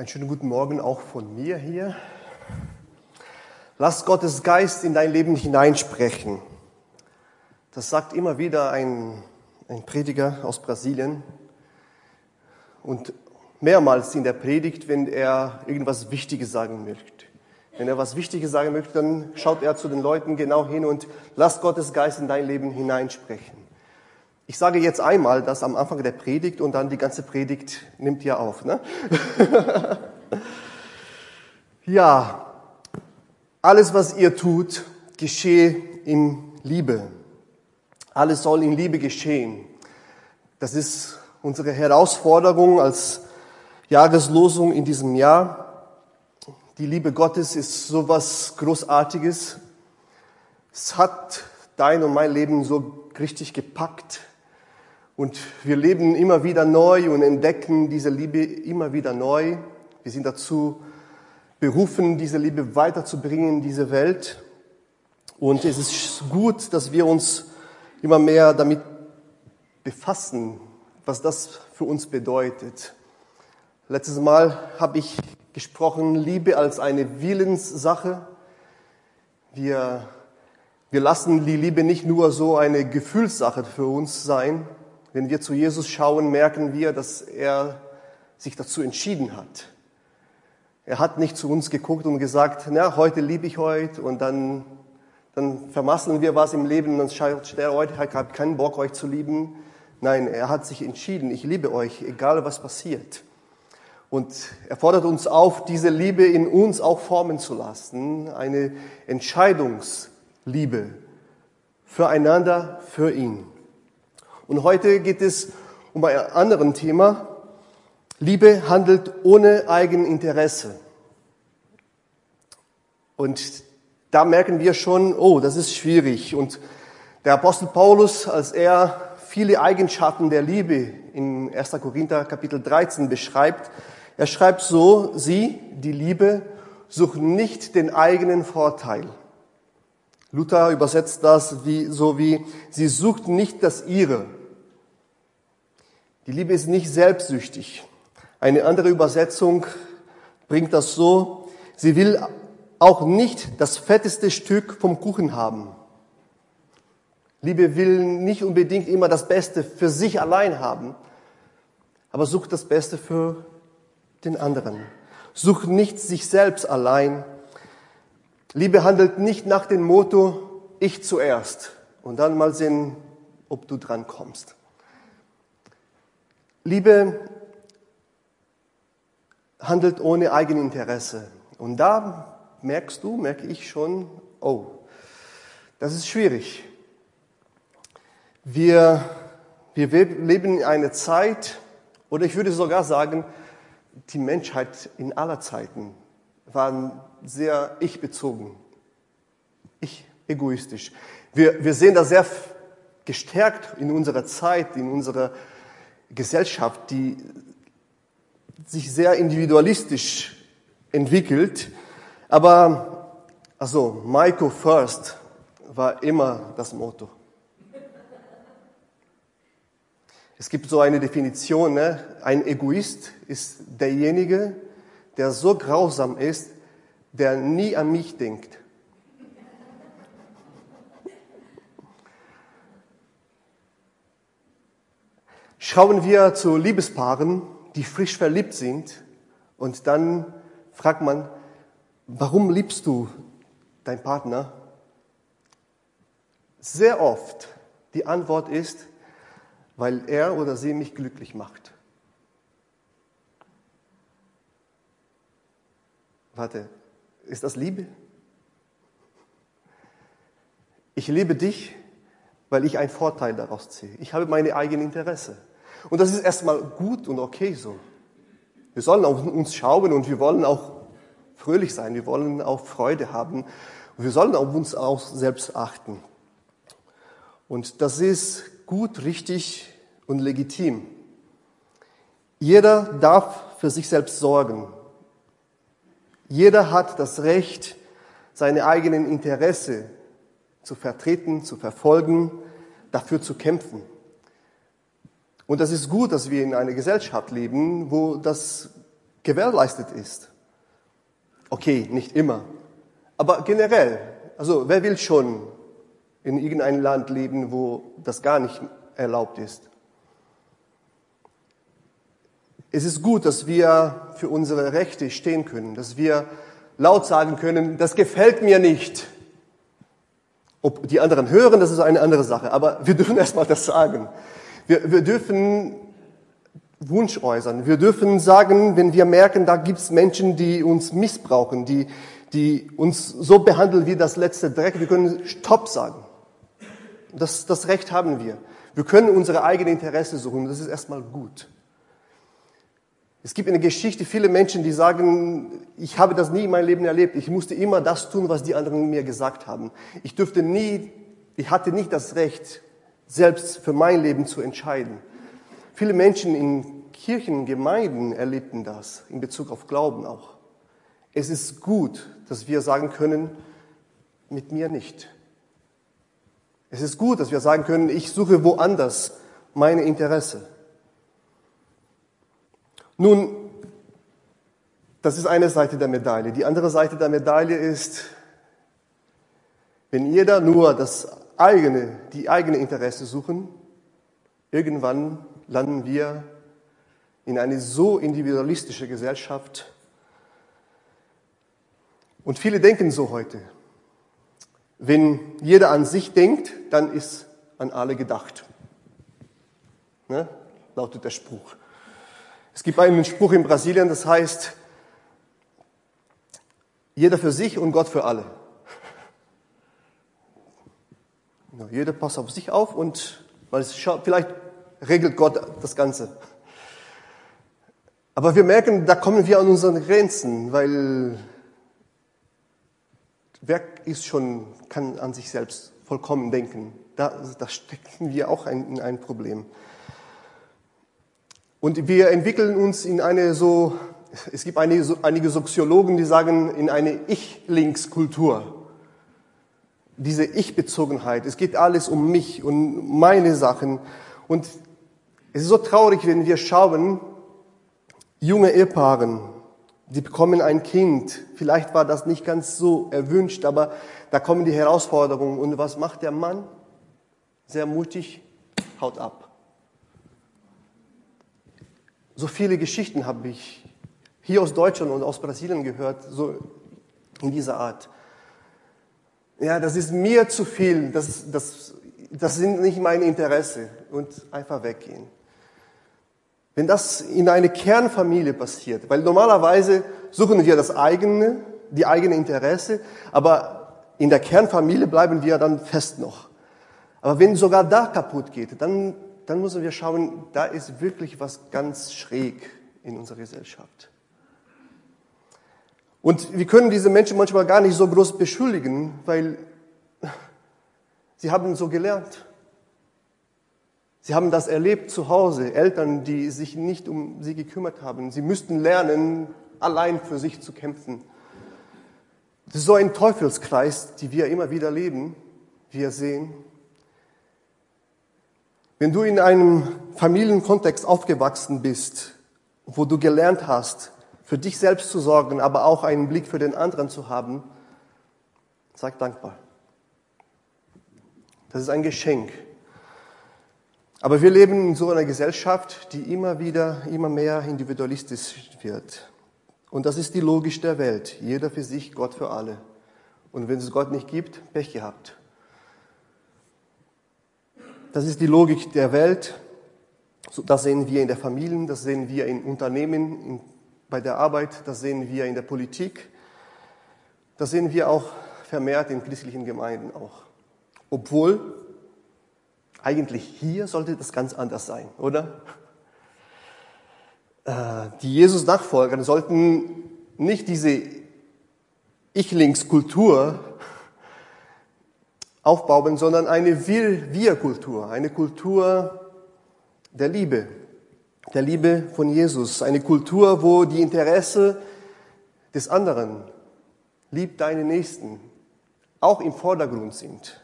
Einen schönen guten Morgen auch von mir hier. Lass Gottes Geist in dein Leben hineinsprechen. Das sagt immer wieder ein, ein Prediger aus Brasilien. Und mehrmals in der Predigt, wenn er irgendwas Wichtiges sagen möchte. Wenn er was Wichtiges sagen möchte, dann schaut er zu den Leuten genau hin und lass Gottes Geist in dein Leben hineinsprechen. Ich sage jetzt einmal das am Anfang der Predigt und dann die ganze Predigt nimmt ihr auf. Ne? ja, alles, was ihr tut, geschehe in Liebe. Alles soll in Liebe geschehen. Das ist unsere Herausforderung als Jahreslosung in diesem Jahr. Die Liebe Gottes ist so was Großartiges. Es hat dein und mein Leben so richtig gepackt. Und wir leben immer wieder neu und entdecken diese Liebe immer wieder neu. Wir sind dazu berufen, diese Liebe weiterzubringen in diese Welt. Und es ist gut, dass wir uns immer mehr damit befassen, was das für uns bedeutet. Letztes Mal habe ich gesprochen, Liebe als eine Willenssache. Wir, wir lassen die Liebe nicht nur so eine Gefühlssache für uns sein, wenn wir zu Jesus schauen, merken wir, dass er sich dazu entschieden hat. Er hat nicht zu uns geguckt und gesagt, na, heute liebe ich heute und dann, dann vermasseln wir was im Leben und dann schaut der heute, ich habe keinen Bock, euch zu lieben. Nein, er hat sich entschieden, ich liebe euch, egal was passiert. Und er fordert uns auf, diese Liebe in uns auch formen zu lassen, eine Entscheidungsliebe füreinander, für ihn. Und heute geht es um ein anderes Thema. Liebe handelt ohne Eigeninteresse. Und da merken wir schon, oh, das ist schwierig. Und der Apostel Paulus, als er viele Eigenschaften der Liebe in 1. Korinther Kapitel 13 beschreibt, er schreibt so, sie, die Liebe, suchen nicht den eigenen Vorteil. Luther übersetzt das wie, so wie, sie sucht nicht das ihre. Die Liebe ist nicht selbstsüchtig. Eine andere Übersetzung bringt das so, sie will auch nicht das fetteste Stück vom Kuchen haben. Liebe will nicht unbedingt immer das Beste für sich allein haben, aber sucht das Beste für den anderen. Sucht nicht sich selbst allein. Liebe handelt nicht nach dem Motto, ich zuerst und dann mal sehen, ob du dran kommst. Liebe handelt ohne Eigeninteresse. Und da merkst du, merke ich schon, oh, das ist schwierig. Wir, wir leben in einer Zeit, oder ich würde sogar sagen, die Menschheit in aller Zeiten war sehr ich-bezogen, ich-egoistisch. Wir, wir sehen das sehr gestärkt in unserer Zeit, in unserer Gesellschaft, die sich sehr individualistisch entwickelt. Aber, also, Maiko first war immer das Motto. Es gibt so eine Definition, ne? ein Egoist ist derjenige, der so grausam ist, der nie an mich denkt. Schauen wir zu Liebespaaren, die frisch verliebt sind und dann fragt man, warum liebst du deinen Partner? Sehr oft die Antwort ist, weil er oder sie mich glücklich macht. Warte, ist das Liebe? Ich liebe dich, weil ich einen Vorteil daraus ziehe. Ich habe meine eigenen Interesse. Und das ist erstmal gut und okay so. Wir sollen auf uns schauen und wir wollen auch fröhlich sein, wir wollen auch Freude haben und wir sollen auf uns auch selbst achten. Und das ist gut, richtig und legitim. Jeder darf für sich selbst sorgen. Jeder hat das Recht, seine eigenen Interesse zu vertreten, zu verfolgen, dafür zu kämpfen. Und das ist gut, dass wir in einer Gesellschaft leben, wo das gewährleistet ist. Okay, nicht immer, aber generell. Also wer will schon in irgendeinem Land leben, wo das gar nicht erlaubt ist? Es ist gut, dass wir für unsere Rechte stehen können, dass wir laut sagen können, das gefällt mir nicht. Ob die anderen hören, das ist eine andere Sache, aber wir dürfen erstmal das sagen. Wir, wir dürfen Wunsch äußern. Wir dürfen sagen, wenn wir merken, da gibt es Menschen, die uns missbrauchen, die, die uns so behandeln wie das letzte Dreck, wir können Stopp sagen. Das, das Recht haben wir. Wir können unsere eigenen Interesse suchen. Das ist erstmal gut. Es gibt in der Geschichte viele Menschen, die sagen, ich habe das nie in meinem Leben erlebt. Ich musste immer das tun, was die anderen mir gesagt haben. Ich dürfte nie, ich hatte nicht das Recht, selbst für mein Leben zu entscheiden. Viele Menschen in Kirchen, Gemeinden erlebten das, in Bezug auf Glauben auch. Es ist gut, dass wir sagen können, mit mir nicht. Es ist gut, dass wir sagen können, ich suche woanders meine Interesse. Nun, das ist eine Seite der Medaille. Die andere Seite der Medaille ist, wenn jeder nur das eigene, die eigene Interesse suchen, irgendwann landen wir in eine so individualistische Gesellschaft. Und viele denken so heute. Wenn jeder an sich denkt, dann ist an alle gedacht. Ne? Lautet der Spruch. Es gibt einen Spruch in Brasilien, das heißt, jeder für sich und Gott für alle. Jeder passt auf sich auf und vielleicht regelt Gott das Ganze. Aber wir merken, da kommen wir an unsere Grenzen, weil wer ist schon, kann an sich selbst vollkommen denken. Da, da stecken wir auch ein, in ein Problem. Und wir entwickeln uns in eine so, es gibt einige, einige Soziologen, die sagen, in eine Ich-Links-Kultur. Diese Ich-Bezogenheit. Es geht alles um mich und meine Sachen. Und es ist so traurig, wenn wir schauen, junge Ehepaaren, die bekommen ein Kind. Vielleicht war das nicht ganz so erwünscht, aber da kommen die Herausforderungen. Und was macht der Mann? Sehr mutig, haut ab. So viele Geschichten habe ich hier aus Deutschland und aus Brasilien gehört, so in dieser Art. Ja, das ist mir zu viel, das, das, das sind nicht meine Interesse und einfach weggehen. Wenn das in eine Kernfamilie passiert, weil normalerweise suchen wir das eigene, die eigene Interesse, aber in der Kernfamilie bleiben wir dann fest noch. Aber wenn sogar da kaputt geht, dann dann müssen wir schauen, da ist wirklich was ganz schräg in unserer Gesellschaft. Und wir können diese Menschen manchmal gar nicht so groß beschuldigen, weil sie haben so gelernt. Sie haben das erlebt zu Hause, Eltern, die sich nicht um sie gekümmert haben. Sie müssten lernen, allein für sich zu kämpfen. Das ist so ein Teufelskreis, die wir immer wieder leben, wir sehen. Wenn du in einem Familienkontext aufgewachsen bist, wo du gelernt hast, für dich selbst zu sorgen, aber auch einen Blick für den anderen zu haben, sag dankbar. Das ist ein Geschenk. Aber wir leben in so einer Gesellschaft, die immer wieder, immer mehr individualistisch wird. Und das ist die Logik der Welt. Jeder für sich, Gott für alle. Und wenn es Gott nicht gibt, Pech gehabt. Das ist die Logik der Welt. Das sehen wir in der Familie, das sehen wir in Unternehmen, in, bei der Arbeit, das sehen wir in der Politik. Das sehen wir auch vermehrt in christlichen Gemeinden auch. Obwohl eigentlich hier sollte das ganz anders sein, oder? Äh, die Jesus-Nachfolger sollten nicht diese Ich-Links-Kultur aufbauen, sondern eine Wir-Kultur, eine Kultur der Liebe, der Liebe von Jesus, eine Kultur, wo die Interesse des anderen, lieb deine Nächsten, auch im Vordergrund sind.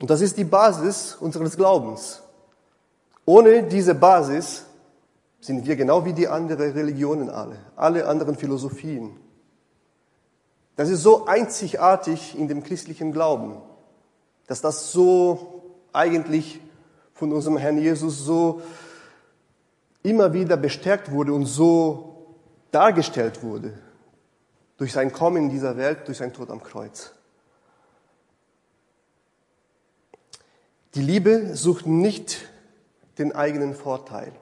Und das ist die Basis unseres Glaubens. Ohne diese Basis sind wir genau wie die anderen Religionen alle, alle anderen Philosophien. Das ist so einzigartig in dem christlichen Glauben, dass das so eigentlich von unserem Herrn Jesus so immer wieder bestärkt wurde und so dargestellt wurde durch sein Kommen in dieser Welt, durch sein Tod am Kreuz. Die Liebe sucht nicht den eigenen Vorteil.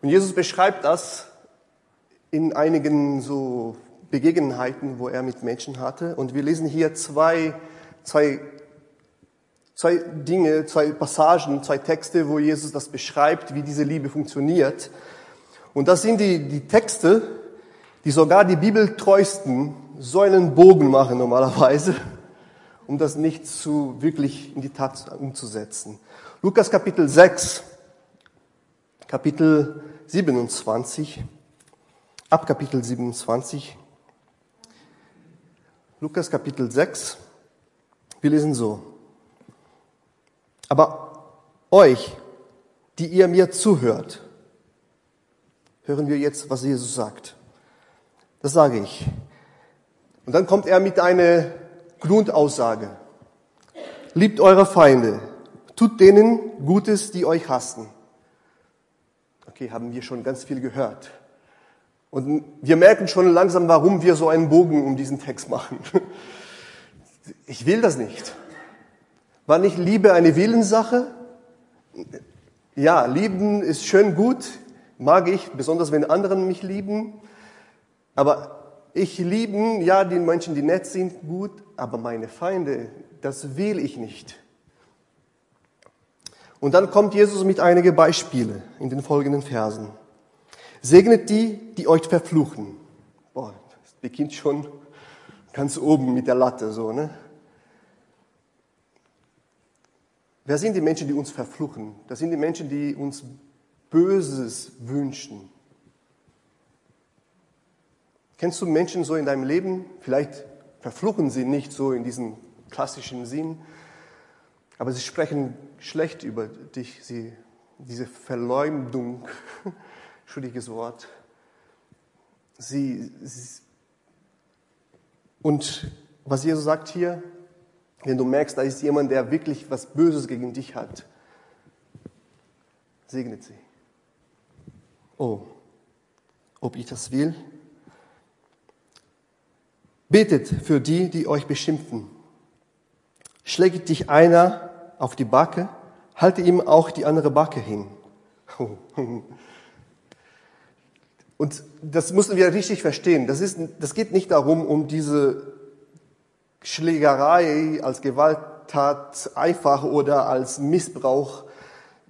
Und Jesus beschreibt das in einigen so Begebenheiten, wo er mit Menschen hatte. Und wir lesen hier zwei, zwei, zwei Dinge, zwei Passagen, zwei Texte, wo Jesus das beschreibt, wie diese Liebe funktioniert. Und das sind die, die Texte, die sogar die Bibeltreuesten so einen Bogen machen normalerweise, um das nicht zu wirklich in die Tat umzusetzen. Lukas Kapitel 6, Kapitel 27, ab Kapitel 27, Lukas Kapitel 6, wir lesen so. Aber euch, die ihr mir zuhört, hören wir jetzt, was Jesus sagt. Das sage ich. Und dann kommt er mit einer Grundaussage. Liebt eure Feinde, tut denen Gutes, die euch hassen Okay, haben wir schon ganz viel gehört. Und wir merken schon langsam, warum wir so einen Bogen um diesen Text machen. Ich will das nicht. War nicht Liebe eine Willenssache? Ja, lieben ist schön gut, mag ich, besonders wenn anderen mich lieben. Aber ich lieben, ja, die Menschen, die nett sind, gut, aber meine Feinde, das will ich nicht. Und dann kommt Jesus mit einigen Beispielen in den folgenden Versen. Segnet die, die euch verfluchen. Boah, das beginnt schon ganz oben mit der Latte, so, ne? Wer sind die Menschen, die uns verfluchen? Das sind die Menschen, die uns Böses wünschen. Kennst du Menschen so in deinem Leben? Vielleicht verfluchen sie nicht so in diesem klassischen Sinn, aber sie sprechen schlecht über dich, sie, diese Verleumdung, schuldiges Wort. Sie, sie, und was Jesus sagt hier, wenn du merkst, da ist jemand, der wirklich was Böses gegen dich hat, segnet sie. Oh, ob ich das will? Betet für die, die euch beschimpfen. Schlägt dich einer auf die Backe, halte ihm auch die andere Backe hin. Und das müssen wir richtig verstehen. Das, ist, das geht nicht darum, um diese Schlägerei als Gewalttat einfach oder als Missbrauch.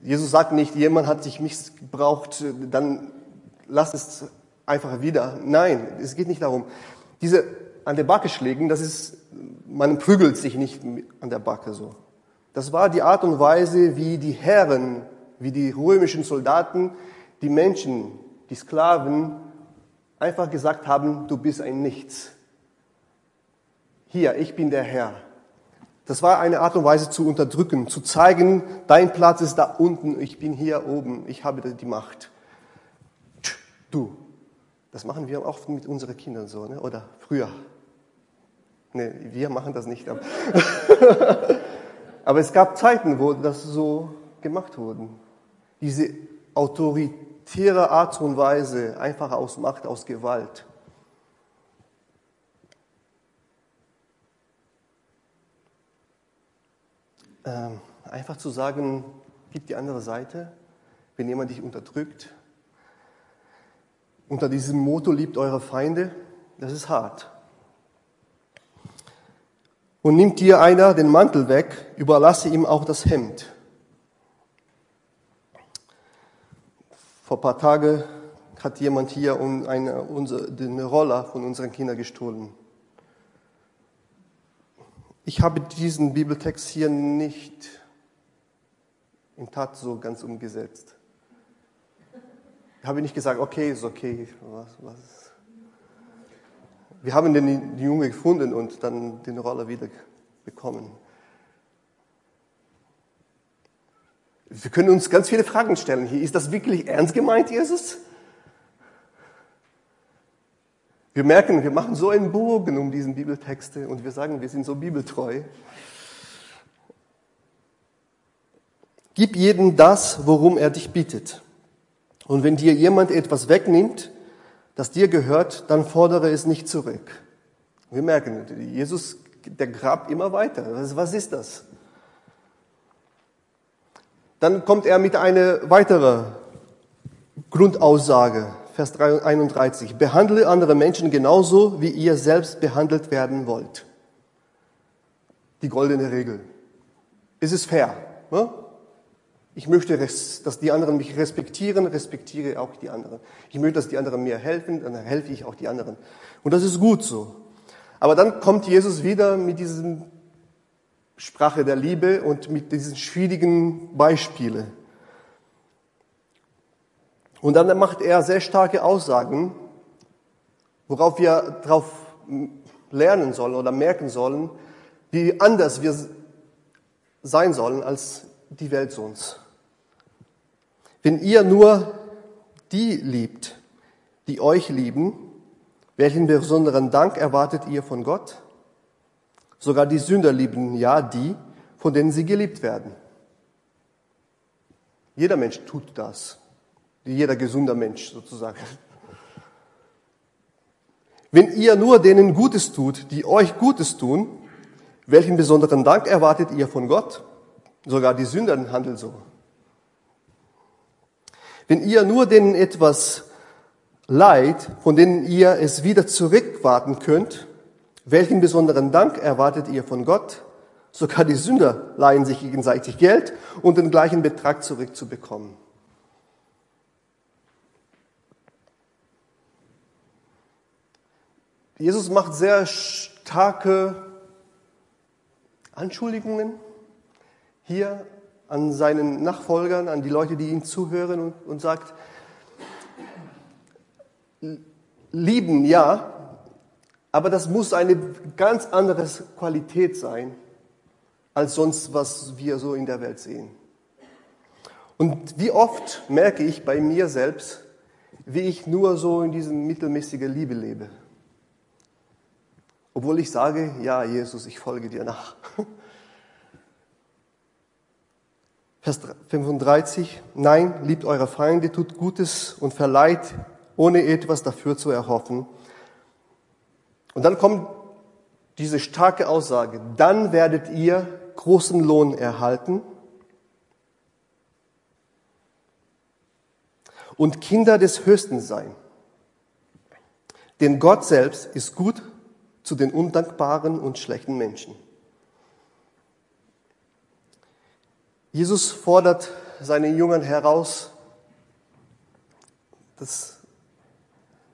Jesus sagt nicht, jemand hat sich missbraucht, dann lass es einfach wieder. Nein, es geht nicht darum. Diese an der Backe schlägen, das ist, man prügelt sich nicht an der Backe so. Das war die Art und Weise, wie die Herren, wie die römischen Soldaten die Menschen, die Sklaven, einfach gesagt haben, du bist ein Nichts. Hier, ich bin der Herr. Das war eine Art und Weise zu unterdrücken, zu zeigen, dein Platz ist da unten, ich bin hier oben, ich habe die Macht. Du. Das machen wir oft mit unseren Kindern so, ne? oder früher. Ne, wir machen das nicht. Aber es gab Zeiten, wo das so gemacht wurde. Diese autoritäre Art und Weise, einfach aus Macht, aus Gewalt. Ähm, einfach zu sagen, gib die andere Seite, wenn jemand dich unterdrückt. Unter diesem Motto liebt eure Feinde, das ist hart. Und nimmt dir einer den Mantel weg, überlasse ihm auch das Hemd. Vor ein paar Tagen hat jemand hier eine, unsere, den Roller von unseren Kindern gestohlen. Ich habe diesen Bibeltext hier nicht in Tat so ganz umgesetzt. Ich habe nicht gesagt, okay, ist okay, was, was wir haben den Junge gefunden und dann den Roller wieder bekommen. Wir können uns ganz viele Fragen stellen hier. Ist das wirklich ernst gemeint, Jesus? Wir merken, wir machen so einen Bogen um diesen Bibeltexte und wir sagen, wir sind so bibeltreu. Gib jedem das, worum er dich bittet. Und wenn dir jemand etwas wegnimmt, das dir gehört, dann fordere es nicht zurück. Wir merken, Jesus, der grabt immer weiter. Was ist das? Dann kommt er mit einer weiteren Grundaussage, Vers 31. Behandle andere Menschen genauso, wie ihr selbst behandelt werden wollt. Die goldene Regel. Es ist fair. Ne? Ich möchte, dass die anderen mich respektieren, respektiere auch die anderen. Ich möchte, dass die anderen mir helfen, dann helfe ich auch die anderen. Und das ist gut so. Aber dann kommt Jesus wieder mit diesem Sprache der Liebe und mit diesen schwierigen Beispielen. Und dann macht er sehr starke Aussagen, worauf wir darauf lernen sollen oder merken sollen, wie anders wir sein sollen als die Welt sonst. Wenn ihr nur die liebt, die euch lieben, welchen besonderen Dank erwartet ihr von Gott? Sogar die Sünder lieben ja die, von denen sie geliebt werden. Jeder Mensch tut das. Jeder gesunder Mensch sozusagen. Wenn ihr nur denen Gutes tut, die euch Gutes tun, welchen besonderen Dank erwartet ihr von Gott? Sogar die Sünder handeln so. Wenn ihr nur denen etwas leid, von denen ihr es wieder zurückwarten könnt, welchen besonderen Dank erwartet ihr von Gott? Sogar die Sünder leihen sich gegenseitig Geld, um den gleichen Betrag zurückzubekommen. Jesus macht sehr starke Anschuldigungen hier an seinen Nachfolgern, an die Leute, die ihm zuhören und, und sagt, lieben ja, aber das muss eine ganz andere Qualität sein, als sonst, was wir so in der Welt sehen. Und wie oft merke ich bei mir selbst, wie ich nur so in diesem mittelmäßigen Liebe lebe. Obwohl ich sage, ja, Jesus, ich folge dir nach. Vers 35, nein, liebt eure Feinde, tut Gutes und verleiht, ohne etwas dafür zu erhoffen. Und dann kommt diese starke Aussage, dann werdet ihr großen Lohn erhalten und Kinder des Höchsten sein. Denn Gott selbst ist gut zu den undankbaren und schlechten Menschen. Jesus fordert seine Jüngern heraus, das,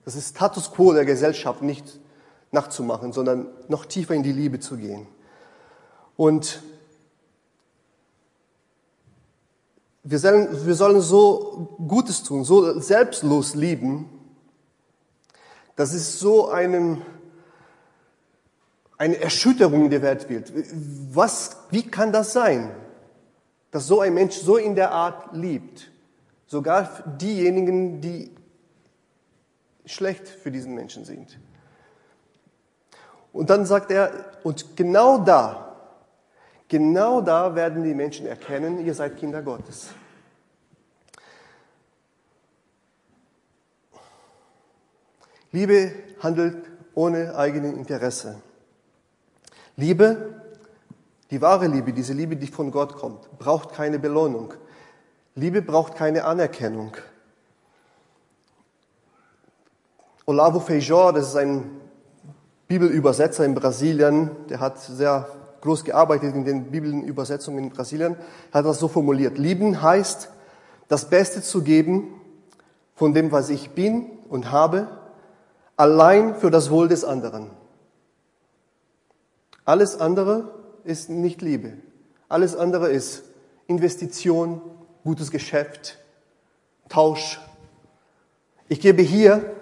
das ist Status quo der Gesellschaft nicht nachzumachen, sondern noch tiefer in die Liebe zu gehen. Und wir sollen, wir sollen so Gutes tun, so selbstlos lieben, dass es so einem eine Erschütterung in der Welt wird. Was, wie kann das sein, dass so ein Mensch so in der Art liebt? Sogar diejenigen, die schlecht für diesen Menschen sind. Und dann sagt er, und genau da, genau da werden die Menschen erkennen, ihr seid Kinder Gottes. Liebe handelt ohne eigenen Interesse. Liebe, die wahre Liebe, diese Liebe, die von Gott kommt, braucht keine Belohnung. Liebe braucht keine Anerkennung. Olavo Feijó, das ist ein Bibelübersetzer in Brasilien, der hat sehr groß gearbeitet in den Bibelübersetzungen in Brasilien, hat das so formuliert. Lieben heißt, das Beste zu geben von dem, was ich bin und habe, allein für das Wohl des anderen. Alles andere ist nicht Liebe. Alles andere ist Investition, gutes Geschäft, Tausch. Ich gebe hier,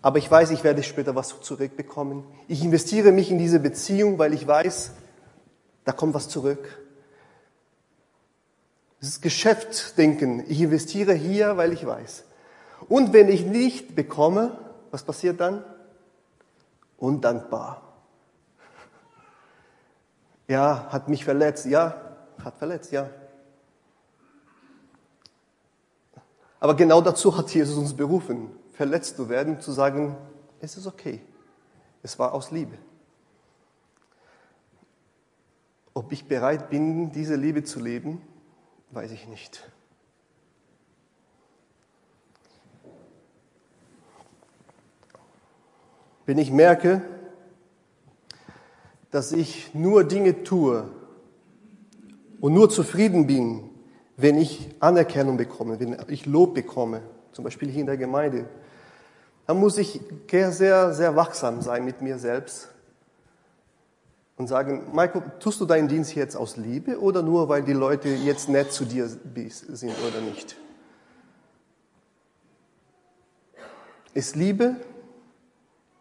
aber ich weiß, ich werde später was zurückbekommen. Ich investiere mich in diese Beziehung, weil ich weiß, da kommt was zurück. Das Geschäftsdenken. Ich investiere hier, weil ich weiß. Und wenn ich nicht bekomme, was passiert dann? Undankbar. Ja, hat mich verletzt. Ja, hat verletzt, ja. Aber genau dazu hat Jesus uns berufen, verletzt zu werden, zu sagen, es ist okay. Es war aus Liebe. Ob ich bereit bin, diese Liebe zu leben, weiß ich nicht. Wenn ich merke, dass ich nur Dinge tue und nur zufrieden bin, wenn ich Anerkennung bekomme, wenn ich Lob bekomme, zum Beispiel hier in der Gemeinde, dann muss ich sehr, sehr wachsam sein mit mir selbst und sagen, Michael, tust du deinen Dienst jetzt aus Liebe oder nur, weil die Leute jetzt nett zu dir sind oder nicht? Ist Liebe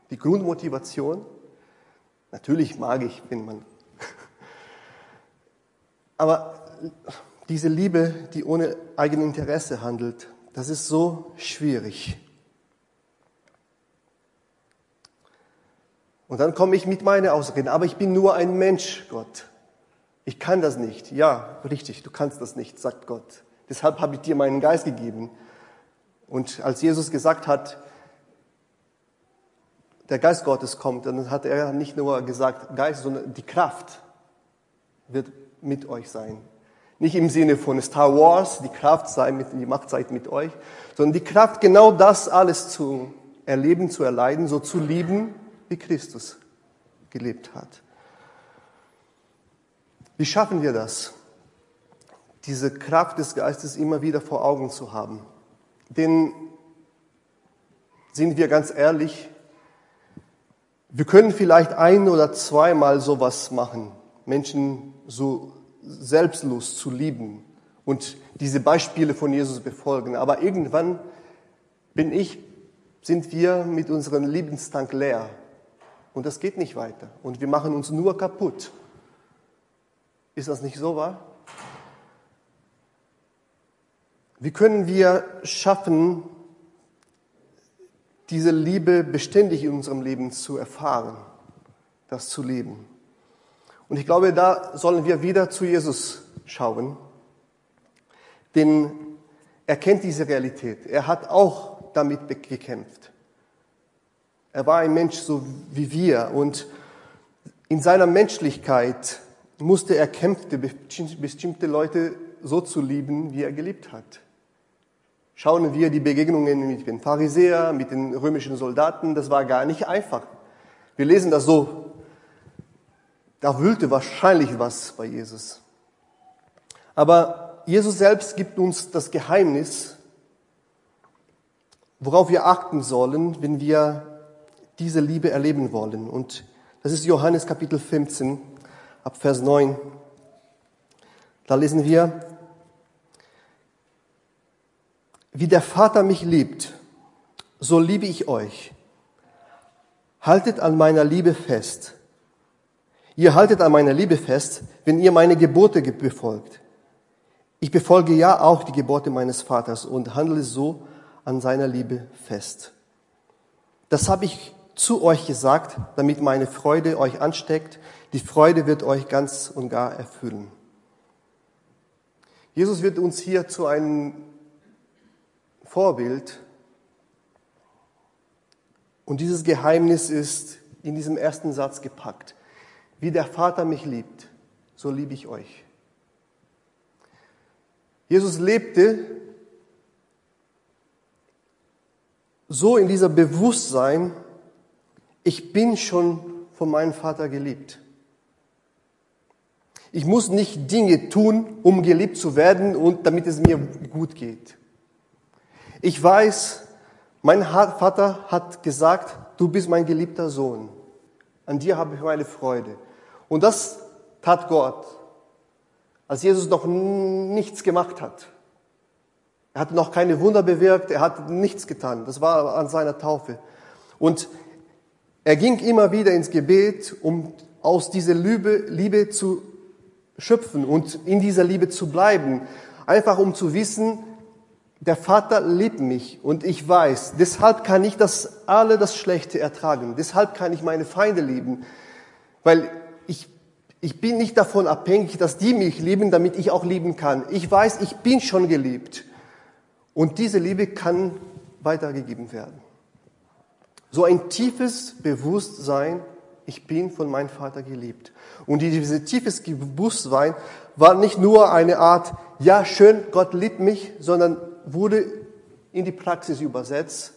die Grundmotivation? Natürlich mag ich, wenn man. Aber diese Liebe, die ohne Eigeninteresse handelt, das ist so schwierig. Und dann komme ich mit meinen Ausreden, aber ich bin nur ein Mensch, Gott. Ich kann das nicht. Ja, richtig, du kannst das nicht, sagt Gott. Deshalb habe ich dir meinen Geist gegeben. Und als Jesus gesagt hat, der Geist Gottes kommt, dann hat er nicht nur gesagt Geist, sondern die Kraft wird mit euch sein. Nicht im Sinne von Star Wars, die Kraft sei mit, die Macht sei mit euch, sondern die Kraft, genau das alles zu erleben, zu erleiden, so zu lieben, wie Christus gelebt hat. Wie schaffen wir das? Diese Kraft des Geistes immer wieder vor Augen zu haben. Denn sind wir ganz ehrlich, wir können vielleicht ein oder zweimal sowas machen, Menschen so selbstlos zu lieben und diese Beispiele von Jesus befolgen. Aber irgendwann bin ich, sind wir mit unserem Lebenstank leer. Und das geht nicht weiter. Und wir machen uns nur kaputt. Ist das nicht so wahr? Wie können wir schaffen, diese Liebe beständig in unserem Leben zu erfahren, das zu leben? Und ich glaube, da sollen wir wieder zu Jesus schauen, denn er kennt diese Realität. Er hat auch damit gekämpft. Er war ein Mensch so wie wir und in seiner Menschlichkeit musste er kämpfen, bestimmte Leute so zu lieben, wie er geliebt hat. Schauen wir die Begegnungen mit den Pharisäern, mit den römischen Soldaten, das war gar nicht einfach. Wir lesen das so, da wühlte wahrscheinlich was bei Jesus. Aber Jesus selbst gibt uns das Geheimnis, worauf wir achten sollen, wenn wir diese Liebe erleben wollen. Und das ist Johannes Kapitel 15 ab Vers 9. Da lesen wir, wie der Vater mich liebt, so liebe ich euch. Haltet an meiner Liebe fest. Ihr haltet an meiner Liebe fest, wenn ihr meine Gebote befolgt. Ich befolge ja auch die Gebote meines Vaters und handle so an seiner Liebe fest. Das habe ich zu euch gesagt, damit meine Freude euch ansteckt. Die Freude wird euch ganz und gar erfüllen. Jesus wird uns hier zu einem Vorbild. Und dieses Geheimnis ist in diesem ersten Satz gepackt. Wie der Vater mich liebt, so liebe ich euch. Jesus lebte so in dieser Bewusstsein, ich bin schon von meinem Vater geliebt. Ich muss nicht Dinge tun, um geliebt zu werden und damit es mir gut geht. Ich weiß, mein Vater hat gesagt, du bist mein geliebter Sohn. An dir habe ich meine Freude. Und das tat Gott, als Jesus noch nichts gemacht hat. Er hat noch keine Wunder bewirkt, er hat nichts getan. Das war an seiner Taufe. Und er ging immer wieder ins Gebet, um aus dieser Liebe, Liebe zu schöpfen und in dieser Liebe zu bleiben. Einfach um zu wissen, der Vater liebt mich und ich weiß, deshalb kann ich das alle das Schlechte ertragen. Deshalb kann ich meine Feinde lieben, weil ich, ich bin nicht davon abhängig, dass die mich lieben, damit ich auch lieben kann. Ich weiß, ich bin schon geliebt und diese Liebe kann weitergegeben werden. So ein tiefes Bewusstsein, ich bin von meinem Vater geliebt. Und dieses tiefes Bewusstsein war nicht nur eine Art, ja schön, Gott liebt mich, sondern wurde in die Praxis übersetzt,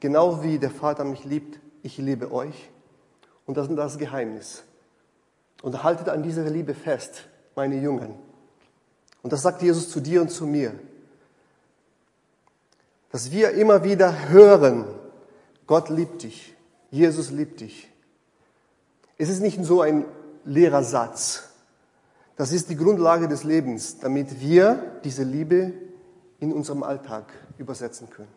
genau wie der Vater mich liebt, ich liebe euch. Und das ist das Geheimnis. Und haltet an dieser Liebe fest, meine Jungen. Und das sagt Jesus zu dir und zu mir. Dass wir immer wieder hören, Gott liebt dich, Jesus liebt dich. Es ist nicht so ein leerer Satz. Das ist die Grundlage des Lebens, damit wir diese Liebe in unserem Alltag übersetzen können,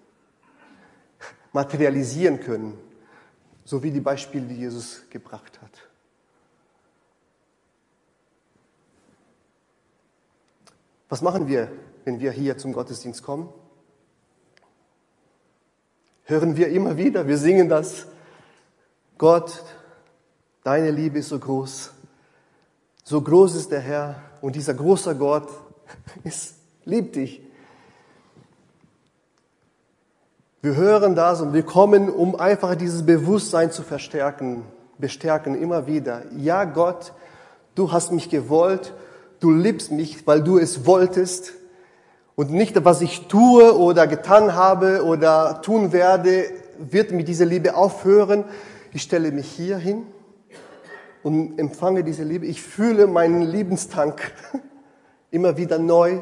materialisieren können, so wie die Beispiele, die Jesus gebracht hat. Was machen wir, wenn wir hier zum Gottesdienst kommen? Hören wir immer wieder, wir singen das. Gott, deine Liebe ist so groß. So groß ist der Herr und dieser große Gott ist, liebt dich. Wir hören das und wir kommen, um einfach dieses Bewusstsein zu verstärken, bestärken immer wieder. Ja, Gott, du hast mich gewollt, du liebst mich, weil du es wolltest. Und nicht, was ich tue oder getan habe oder tun werde, wird mit dieser Liebe aufhören. Ich stelle mich hier hin und empfange diese Liebe. Ich fühle meinen Liebenstank immer wieder neu.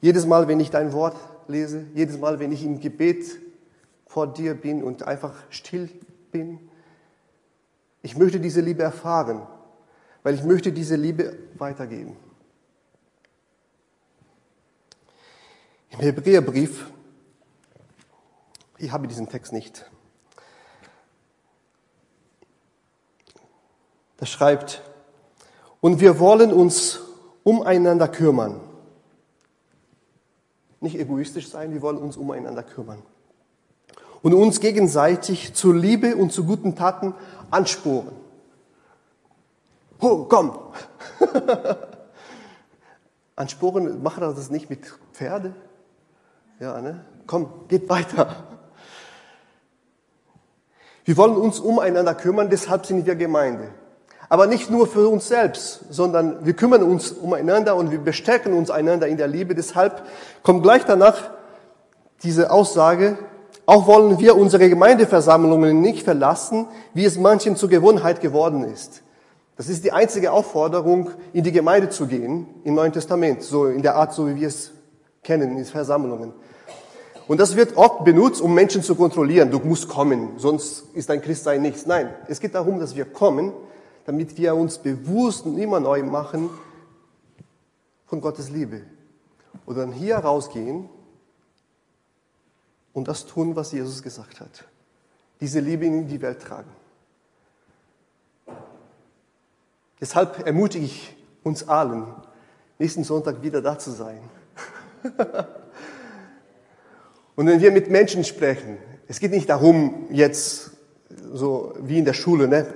Jedes Mal, wenn ich dein Wort lese, jedes Mal, wenn ich im Gebet vor dir bin und einfach still bin. Ich möchte diese Liebe erfahren, weil ich möchte diese Liebe weitergeben. Im Hebräerbrief, ich habe diesen Text nicht, da schreibt, und wir wollen uns umeinander kümmern nicht egoistisch sein, wir wollen uns umeinander kümmern. Und uns gegenseitig zur Liebe und zu guten Taten ansporen. Oh, komm! ansporen, macht er das nicht mit Pferde? Ja, ne? Komm, geht weiter. Wir wollen uns umeinander kümmern, deshalb sind wir Gemeinde. Aber nicht nur für uns selbst, sondern wir kümmern uns umeinander und wir bestärken uns einander in der Liebe. Deshalb kommt gleich danach diese Aussage, auch wollen wir unsere Gemeindeversammlungen nicht verlassen, wie es manchen zur Gewohnheit geworden ist. Das ist die einzige Aufforderung, in die Gemeinde zu gehen im Neuen Testament, so in der Art, so wie wir es kennen, in Versammlungen. Und das wird oft benutzt, um Menschen zu kontrollieren. Du musst kommen, sonst ist dein Christsein nichts. Nein, es geht darum, dass wir kommen, damit wir uns bewusst und immer neu machen von Gottes Liebe. Und dann hier rausgehen und das tun, was Jesus gesagt hat. Diese Liebe in die Welt tragen. Deshalb ermutige ich uns allen, nächsten Sonntag wieder da zu sein. und wenn wir mit Menschen sprechen, es geht nicht darum, jetzt so wie in der Schule, ne?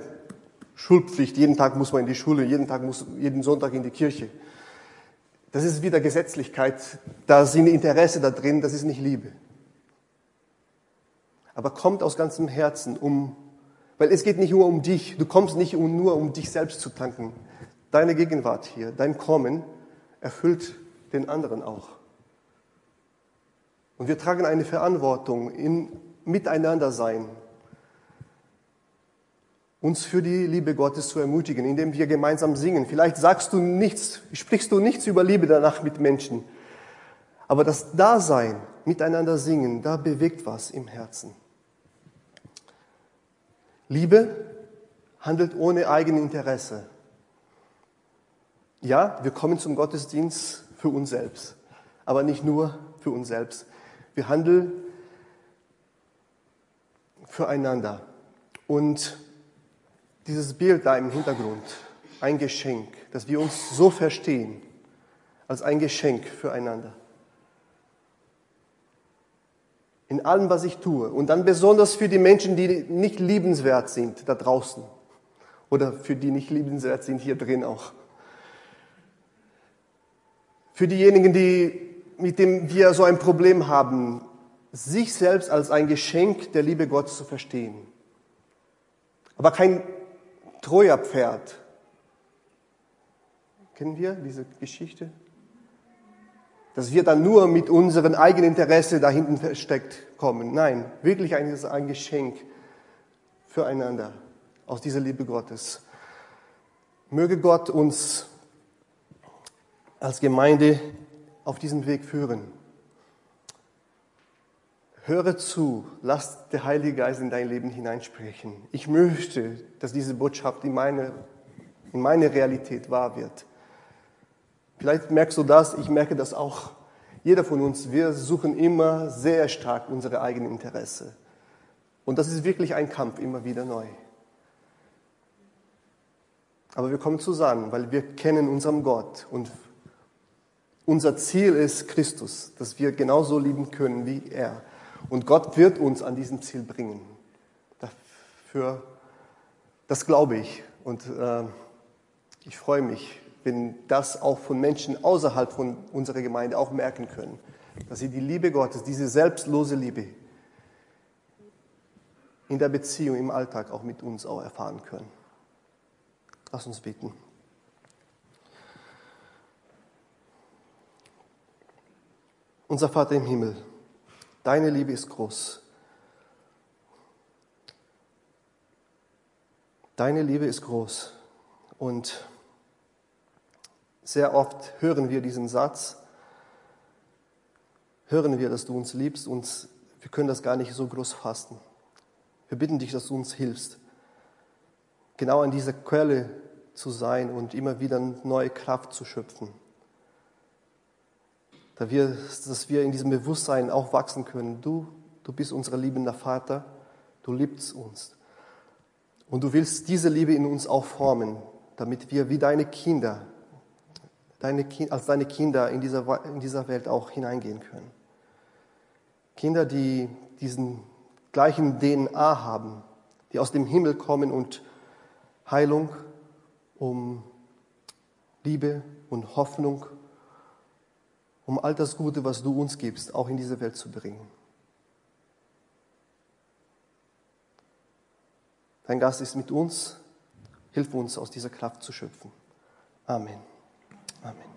Schulpflicht, jeden Tag muss man in die Schule, jeden Tag muss, jeden Sonntag in die Kirche. Das ist wieder Gesetzlichkeit, da sind Interesse da drin, das ist nicht Liebe. Aber kommt aus ganzem Herzen um, weil es geht nicht nur um dich, du kommst nicht nur um dich selbst zu tanken. Deine Gegenwart hier, dein Kommen erfüllt den anderen auch. Und wir tragen eine Verantwortung in Miteinander sein, uns für die Liebe Gottes zu ermutigen, indem wir gemeinsam singen. Vielleicht sagst du nichts, sprichst du nichts über Liebe danach mit Menschen. Aber das Dasein, miteinander singen, da bewegt was im Herzen. Liebe handelt ohne Eigeninteresse. Ja, wir kommen zum Gottesdienst für uns selbst, aber nicht nur für uns selbst. Wir handeln füreinander. Und dieses Bild da im Hintergrund, ein Geschenk, dass wir uns so verstehen, als ein Geschenk füreinander. In allem, was ich tue. Und dann besonders für die Menschen, die nicht liebenswert sind da draußen. Oder für die nicht liebenswert sind hier drin auch. Für diejenigen, die, mit dem wir so ein Problem haben, sich selbst als ein Geschenk der Liebe Gottes zu verstehen. Aber kein Treuerpferd. Kennen wir diese Geschichte? Dass wir dann nur mit unserem eigenen Interesse da hinten versteckt kommen. Nein, wirklich ein, ein Geschenk füreinander aus dieser Liebe Gottes. Möge Gott uns als Gemeinde auf diesen Weg führen. Höre zu, lass der Heilige Geist in dein Leben hineinsprechen. Ich möchte, dass diese Botschaft in meine, in meine Realität wahr wird. Vielleicht merkst du das, ich merke das auch. Jeder von uns, wir suchen immer sehr stark unsere eigenen Interesse. Und das ist wirklich ein Kampf, immer wieder neu. Aber wir kommen zusammen, weil wir kennen unseren Gott und unser Ziel ist Christus, dass wir genauso lieben können wie er. Und Gott wird uns an diesem Ziel bringen. Dafür, das glaube ich. Und äh, ich freue mich, wenn das auch von Menschen außerhalb von unserer Gemeinde auch merken können, dass sie die Liebe Gottes, diese selbstlose Liebe in der Beziehung, im Alltag auch mit uns auch erfahren können. Lass uns beten. Unser Vater im Himmel, deine Liebe ist groß. Deine Liebe ist groß. Und sehr oft hören wir diesen Satz, hören wir, dass du uns liebst und wir können das gar nicht so groß fassen. Wir bitten dich, dass du uns hilfst, genau an dieser Quelle zu sein und immer wieder neue Kraft zu schöpfen dass wir, dass wir in diesem Bewusstsein auch wachsen können. Du, du bist unser liebender Vater, du liebst uns. Und du willst diese Liebe in uns auch formen, damit wir wie deine Kinder, deine, als deine Kinder in dieser, in dieser Welt auch hineingehen können. Kinder, die diesen gleichen DNA haben, die aus dem Himmel kommen und Heilung, um Liebe und Hoffnung um all das Gute, was du uns gibst, auch in diese Welt zu bringen. Dein Gast ist mit uns. Hilf uns, aus dieser Kraft zu schöpfen. Amen. Amen.